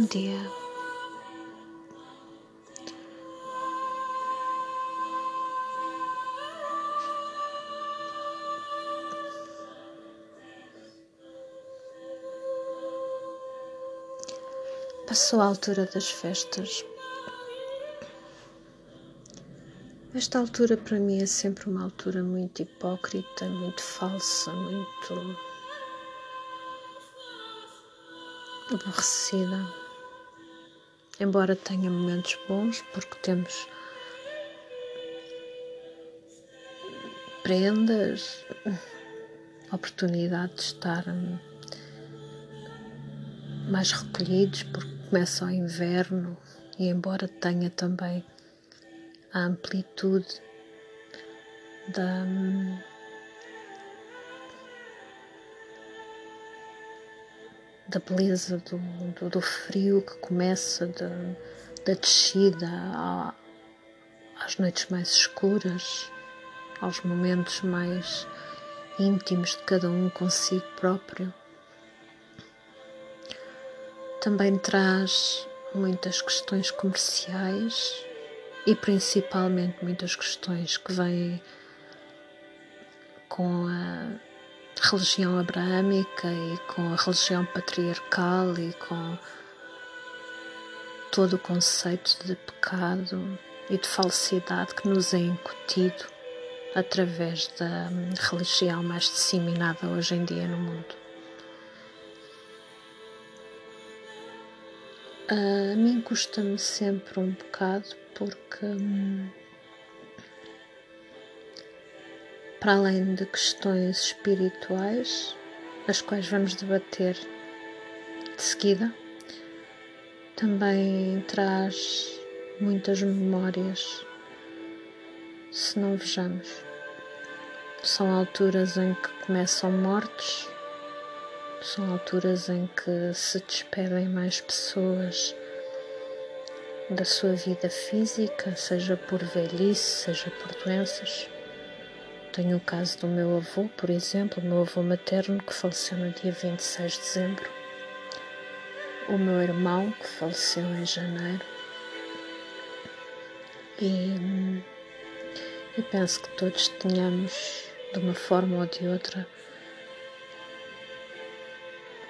Dia. Passou a altura das festas. Esta altura para mim é sempre uma altura muito hipócrita, muito falsa, muito aborrecida. Embora tenha momentos bons, porque temos prendas, oportunidade de estar mais recolhidos, porque começa o inverno e, embora tenha também a amplitude da da beleza do, do, do frio que começa de, da descida à, às noites mais escuras, aos momentos mais íntimos de cada um consigo próprio. Também traz muitas questões comerciais e principalmente muitas questões que vêm com a religião abraâmica e com a religião patriarcal e com todo o conceito de pecado e de falsidade que nos é incutido através da religião mais disseminada hoje em dia no mundo. A mim custa-me sempre um bocado porque para além de questões espirituais, as quais vamos debater de seguida, também traz muitas memórias, se não vejamos. São alturas em que começam mortes, são alturas em que se despedem mais pessoas da sua vida física, seja por velhice, seja por doenças. Tenho o caso do meu avô, por exemplo, o meu avô materno que faleceu no dia 26 de dezembro, o meu irmão que faleceu em janeiro. E, e penso que todos tenhamos, de uma forma ou de outra,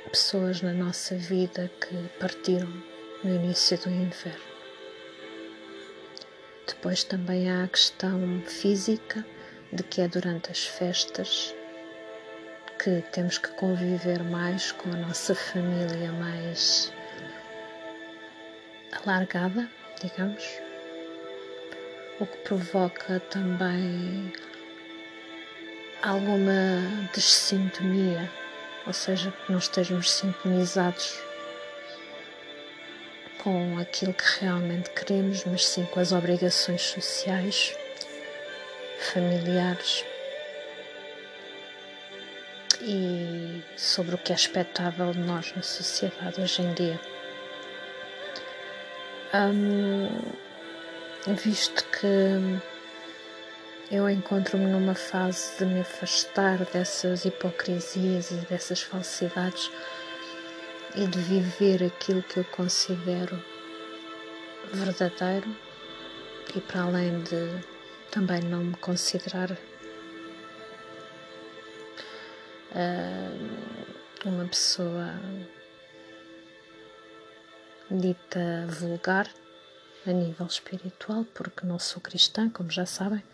pessoas na nossa vida que partiram no início do inverno. Depois também há a questão física de que é durante as festas que temos que conviver mais com a nossa família mais alargada, digamos, o que provoca também alguma desintonia, ou seja, que não estejamos sintonizados com aquilo que realmente queremos, mas sim com as obrigações sociais familiares e sobre o que é expectável de nós na sociedade hoje em dia. visto que eu encontro-me numa fase de me afastar dessas hipocrisias e dessas falsidades e de viver aquilo que eu considero verdadeiro e para além de também não me considerar uh, uma pessoa dita vulgar a nível espiritual, porque não sou cristã, como já sabem.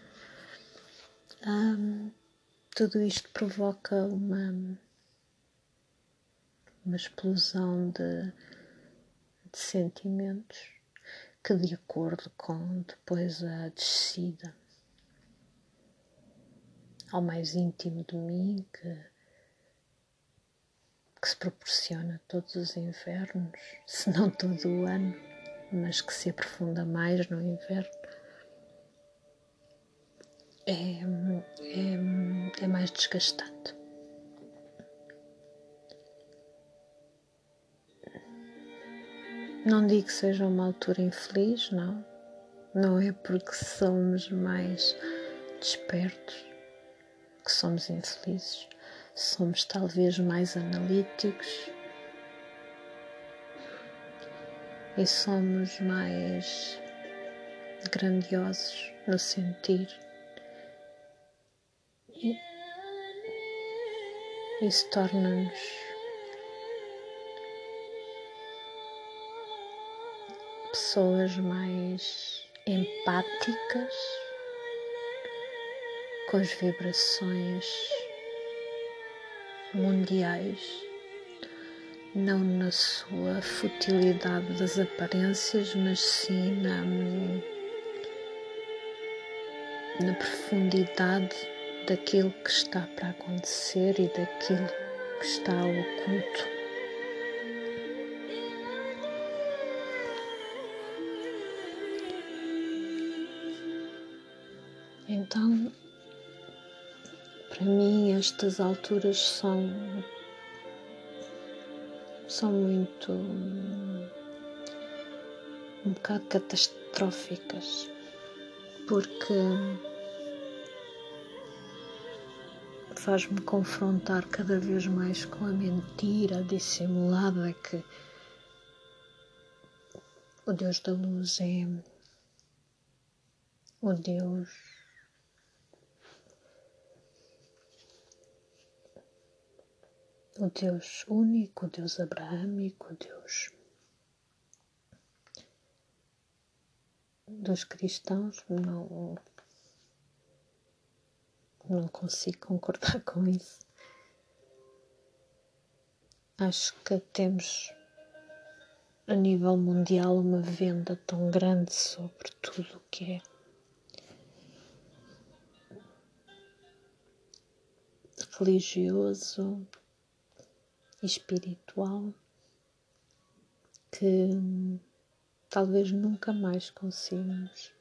Um, tudo isto provoca uma, uma explosão de, de sentimentos que, de acordo com depois a descida ao mais íntimo de mim que, que se proporciona todos os invernos, se não todo o ano, mas que se aprofunda mais no inverno. É, é, é mais desgastante. Não digo que seja uma altura infeliz, não. Não é porque somos mais despertos que somos infelizes, somos talvez mais analíticos, e somos mais grandiosos no sentir. E isso torna-nos pessoas mais empáticas com as vibrações mundiais não na sua futilidade das aparências, mas sim na, na profundidade daquilo que está para acontecer e daquilo que está oculto. Então, para mim, estas alturas são são muito um bocado catastróficas. Porque faz-me confrontar cada vez mais com a mentira dissimulada que o Deus da luz é o Deus o Deus único, o Deus abraâmico, o Deus dos cristãos, não, não consigo concordar com isso. Acho que temos a nível mundial uma venda tão grande sobre tudo o que é religioso, espiritual que talvez nunca mais consigamos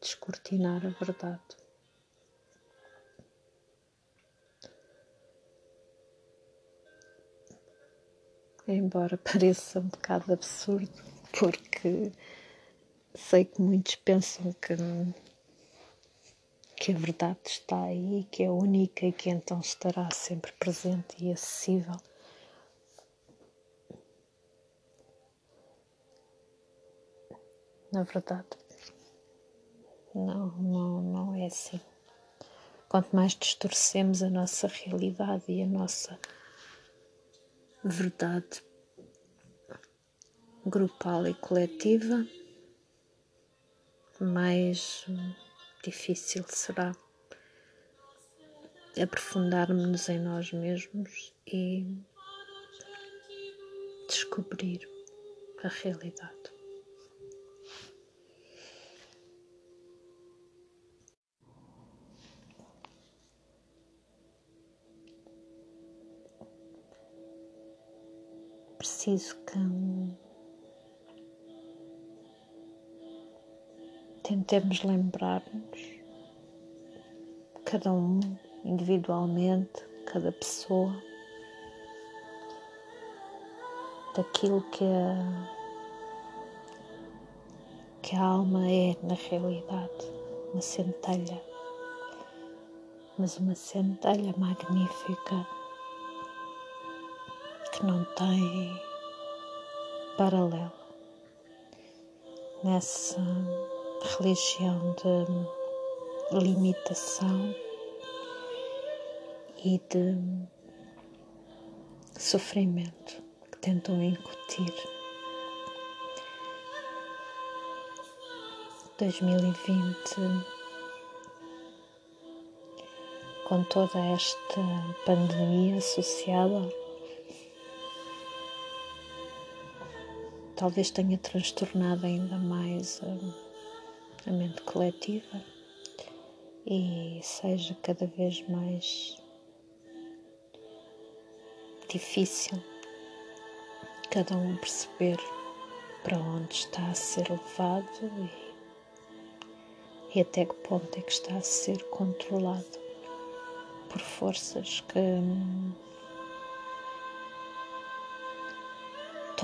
descortinar a verdade. Embora pareça um bocado absurdo, porque sei que muitos pensam que, que a verdade está aí, que é única e que então estará sempre presente e acessível. Na verdade. Não, não, não é assim. Quanto mais distorcemos a nossa realidade e a nossa verdade grupal e coletiva, mais difícil será aprofundarmos em nós mesmos e descobrir a realidade. Preciso que tentemos lembrar-nos, cada um individualmente, cada pessoa, daquilo que a, que a alma é na realidade, uma centelha, mas uma centelha magnífica que não tem paralelo nessa religião de limitação e de sofrimento que tentam incutir. 2020 com toda esta pandemia associada talvez tenha transtornado ainda mais a, a mente coletiva e seja cada vez mais difícil cada um perceber para onde está a ser levado e, e até que ponto é que está a ser controlado por forças que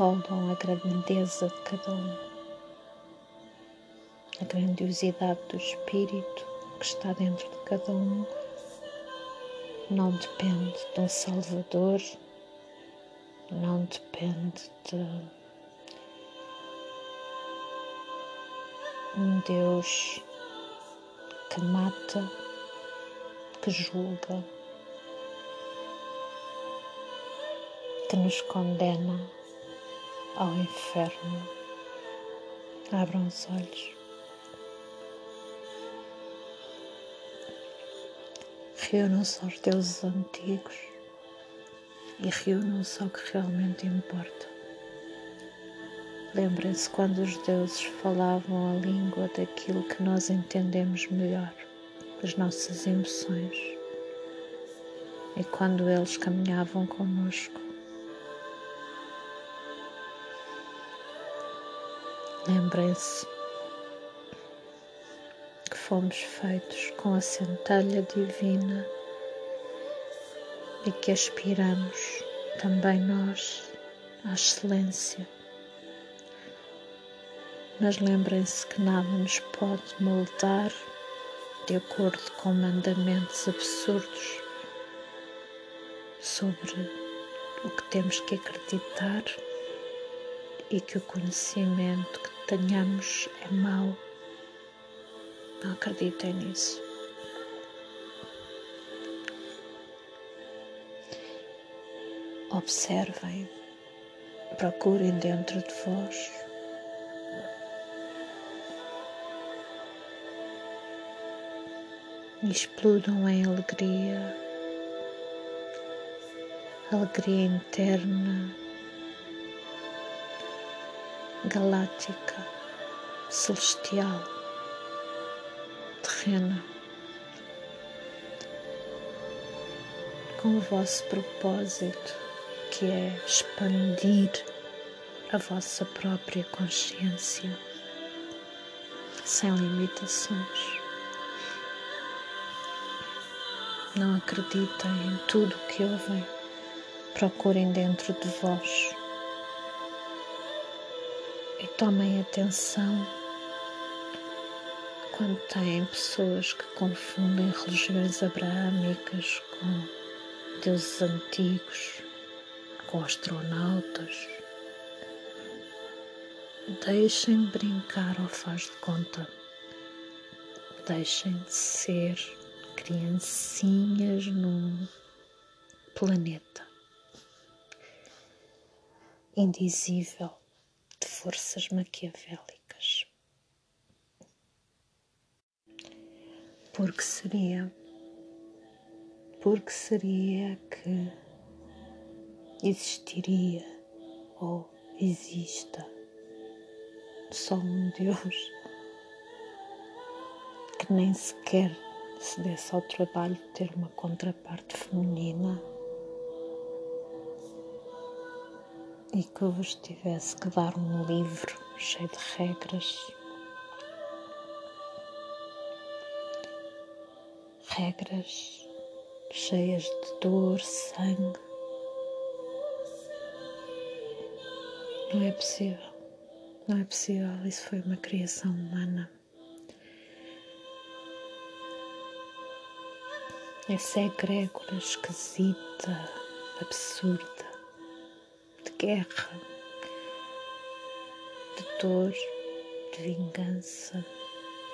toldam a grandeza de cada um, a grandiosidade do espírito que está dentro de cada um. Não depende de um Salvador, não depende de um Deus que mata, que julga, que nos condena ao inferno. Abram os olhos. Reúnam-se aos deuses antigos e reúnam-se ao que realmente importa. Lembrem-se quando os deuses falavam a língua daquilo que nós entendemos melhor, as nossas emoções, e quando eles caminhavam conosco. Lembrem-se que fomos feitos com a centelha divina e que aspiramos também nós à excelência. Mas lembrem-se que nada nos pode moldar de acordo com mandamentos absurdos sobre o que temos que acreditar e que o conhecimento que tenhamos é mau. Não acreditem nisso. Observem, procurem dentro de vós. Explodam em alegria, alegria interna galáctica, celestial, terrena, com o vosso propósito, que é expandir a vossa própria consciência sem limitações. Não acreditem em tudo o que ouvem, procurem dentro de vós e tomem atenção quando têm pessoas que confundem religiões abraâmicas com deuses antigos, com astronautas. Deixem de brincar ao faz de conta. Deixem de ser criancinhas num planeta indizível forças maquiavélicas. Porque seria, porque seria que existiria ou exista só um Deus que nem sequer se desse ao trabalho de ter uma contraparte feminina e que eu vos tivesse que dar um livro cheio de regras. Regras cheias de dor, sangue. Não é possível. Não é possível. Isso foi uma criação humana. Essa egrégora esquisita, absurda guerra, de dor, de vingança,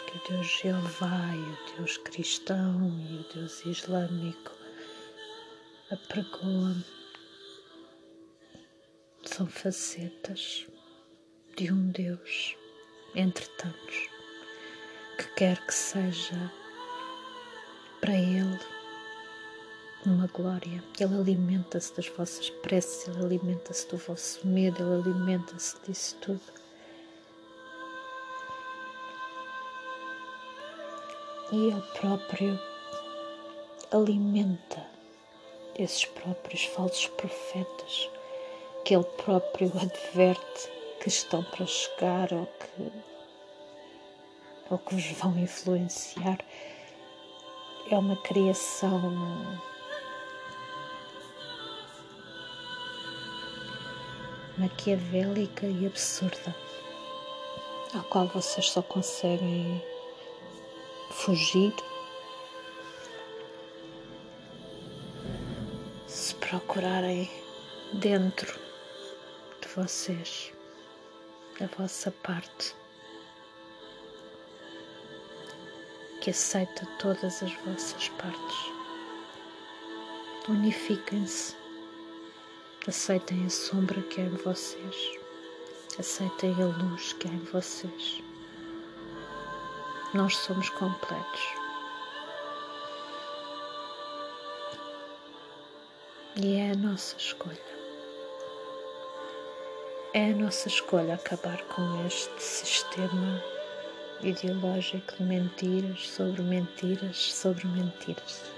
que o Deus Jeová e o Deus cristão e o Deus islâmico apregoam são facetas de um Deus entre tantos que quer que seja para Ele numa glória. Ele alimenta-se das vossas preces, ele alimenta-se do vosso medo, ele alimenta-se disso tudo. E ele próprio alimenta esses próprios falsos profetas que ele próprio adverte que estão para chegar ou que, ou que vos vão influenciar. É uma criação maquiavélica e absurda, ao qual vocês só conseguem fugir se procurarem dentro de vocês, da vossa parte que aceita todas as vossas partes. Unifiquem-se, aceitem a sombra que há em vocês, aceitem a luz que há em vocês. Nós somos completos. E é a nossa escolha. É a nossa escolha acabar com este sistema ideológico de mentiras sobre mentiras sobre mentiras.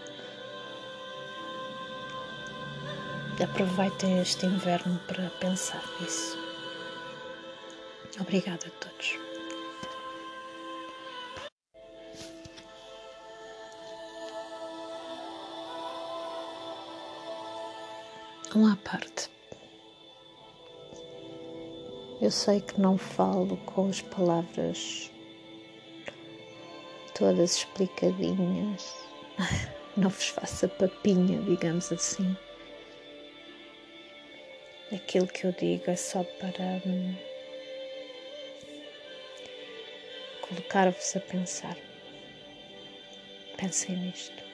Aproveitem este inverno para pensar nisso. Obrigada a todos. Um à parte. Eu sei que não falo com as palavras todas explicadinhas, não vos faça papinha, digamos assim. Aquilo que eu digo é só para hum, colocar-vos a pensar. Pensem nisto.